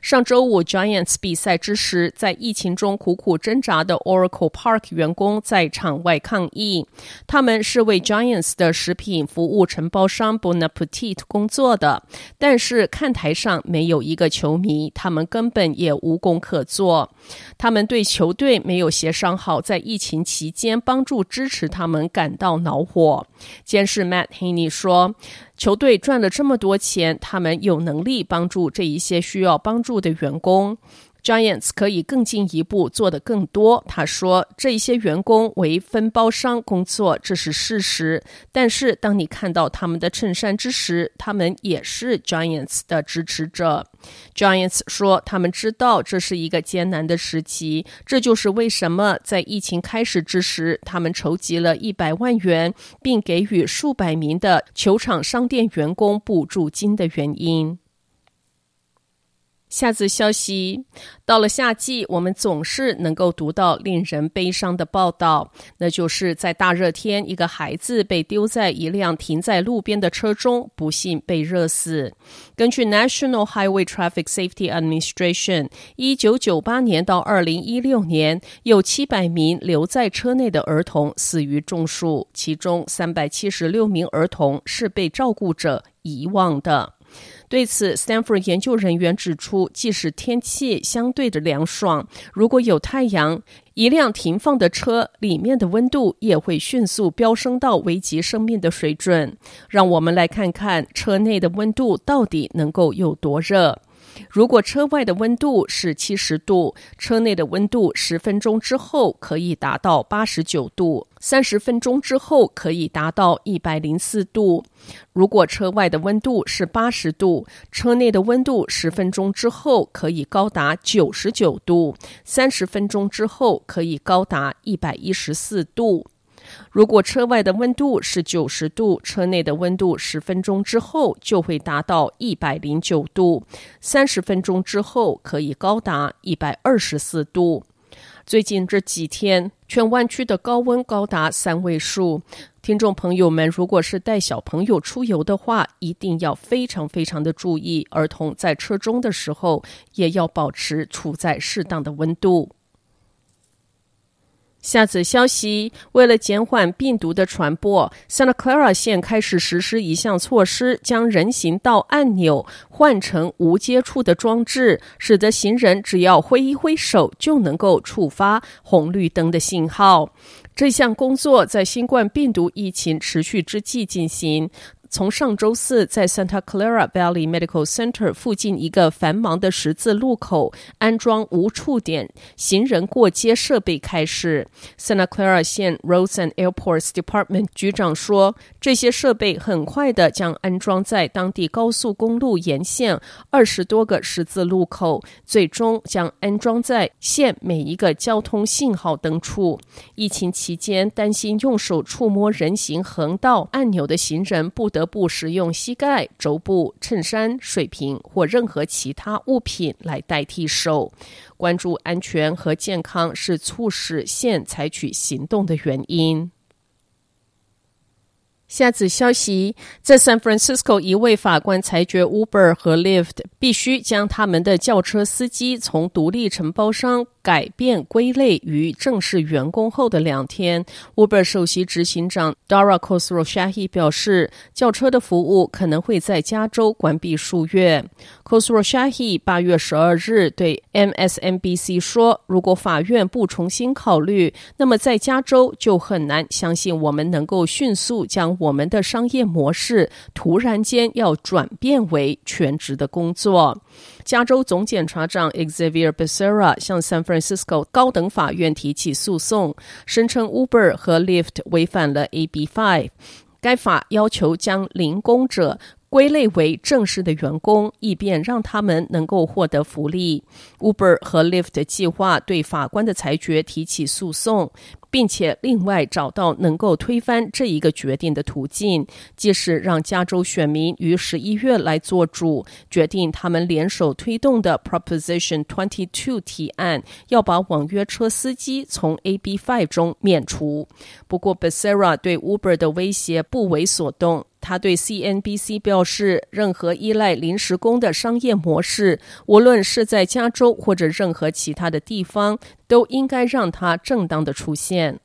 上周五，Giants 比赛之时，在疫情中苦苦挣扎的 Oracle Park 员工在场外抗议。他们是为 Giants 的食品服务承包商 Bon Appetit 工作的，但是看台上没有一个球迷，他们根本也无工可做。他们对球队没有协商好在疫情期间帮助支持他们感到恼火。监事 Matt Haney 说。球队赚了这么多钱，他们有能力帮助这一些需要帮助的员工。Giants 可以更进一步做得更多。他说：“这一些员工为分包商工作，这是事实。但是当你看到他们的衬衫之时，他们也是 Giants 的支持者。”Giants 说：“他们知道这是一个艰难的时期，这就是为什么在疫情开始之时，他们筹集了一百万元，并给予数百名的球场商店员工补助金的原因。”下则消息，到了夏季，我们总是能够读到令人悲伤的报道，那就是在大热天，一个孩子被丢在一辆停在路边的车中，不幸被热死。根据 National Highway Traffic Safety Administration，一九九八年到二零一六年，有七百名留在车内的儿童死于中暑，其中三百七十六名儿童是被照顾者遗忘的。对此，Stanford 研究人员指出，即使天气相对的凉爽，如果有太阳，一辆停放的车里面的温度也会迅速飙升到危及生命的水准。让我们来看看车内的温度到底能够有多热。如果车外的温度是七十度，车内的温度十分钟之后可以达到八十九度，三十分钟之后可以达到一百零四度。如果车外的温度是八十度，车内的温度十分钟之后可以高达九十九度，三十分钟之后可以高达一百一十四度。如果车外的温度是九十度，车内的温度十分钟之后就会达到一百零九度，三十分钟之后可以高达一百二十四度。最近这几天，全湾区的高温高达三位数。听众朋友们，如果是带小朋友出游的话，一定要非常非常的注意，儿童在车中的时候也要保持处在适当的温度。下则消息，为了减缓病毒的传播，Santa Clara 县开始实施一项措施，将人行道按钮换成无接触的装置，使得行人只要挥一挥手就能够触发红绿灯的信号。这项工作在新冠病毒疫情持续之际进行。从上周四在 Santa Clara Valley Medical Center 附近一个繁忙的十字路口安装无触点行人过街设备开始，Santa Clara 县 Roads and Airports Department 局长说，这些设备很快的将安装在当地高速公路沿线二十多个十字路口，最终将安装在县每一个交通信号灯处。疫情期间，担心用手触摸人行横道按钮的行人不得。得不使用膝盖、肘部、衬衫、水瓶或任何其他物品来代替手。关注安全和健康是促使县采取行动的原因。下次消息，在 San Francisco，一位法官裁决 Uber 和 Lyft 必须将他们的轿车司机从独立承包商改变归类于正式员工后的两天，Uber 首席执行长 Dara Khosrowshahi 表示，轿车的服务可能会在加州关闭数月。Khosrowshahi 八月十二日对 MSNBC 说：“如果法院不重新考虑，那么在加州就很难相信我们能够迅速将我们的商业模式突然间要转变为全职的工作。”加州总检察长 Xavier Becerra 向 San Francisco 高等法院提起诉讼，声称 Uber 和 Lyft 违反了 AB Five。该法要求将零工者归类为正式的员工，以便让他们能够获得福利。Uber 和 Lyft 计划对法官的裁决提起诉讼。并且另外找到能够推翻这一个决定的途径，即是让加州选民于十一月来做主，决定他们联手推动的 Proposition Twenty Two 提案，要把网约车司机从 AB Five 中免除。不过，Becerra 对 Uber 的威胁不为所动。他对 CNBC 表示，任何依赖临时工的商业模式，无论是在加州或者任何其他的地方，都应该让它正当的出现。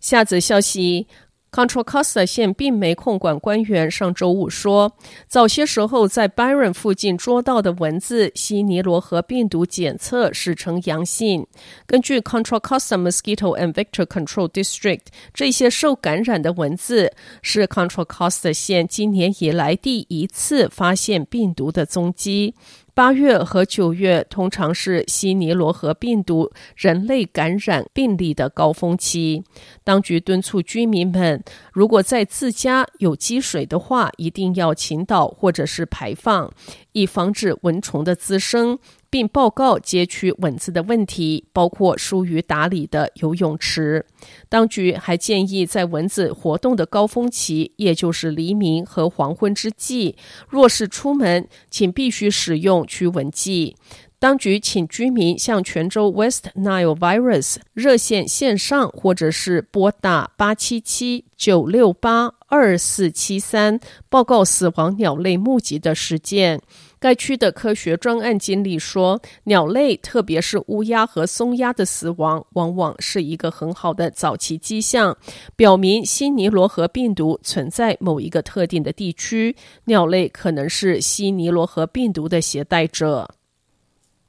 下则消息。Contra Costa 县病媒控管官员上周五说，早些时候在 Byron 附近捉到的蚊子西尼罗河病毒检测是呈阳性。根据 Contra Costa Mosquito and Vector Control District，这些受感染的蚊子是 Contra Costa 县今年以来第一次发现病毒的踪迹。八月和九月通常是西尼罗河病毒人类感染病例的高峰期。当局敦促居民们，如果在自家有积水的话，一定要倾倒或者是排放，以防止蚊虫的滋生。并报告街区蚊子的问题，包括疏于打理的游泳池。当局还建议，在蚊子活动的高峰期，也就是黎明和黄昏之际，若是出门，请必须使用驱蚊剂。当局请居民向泉州 West Nile Virus 热线线上，或者是拨打八七七九六八二四七三报告死亡鸟类目击的事件。该区的科学专案经理说，鸟类，特别是乌鸦和松鸦的死亡，往往是一个很好的早期迹象，表明西尼罗河病毒存在某一个特定的地区，鸟类可能是西尼罗河病毒的携带者。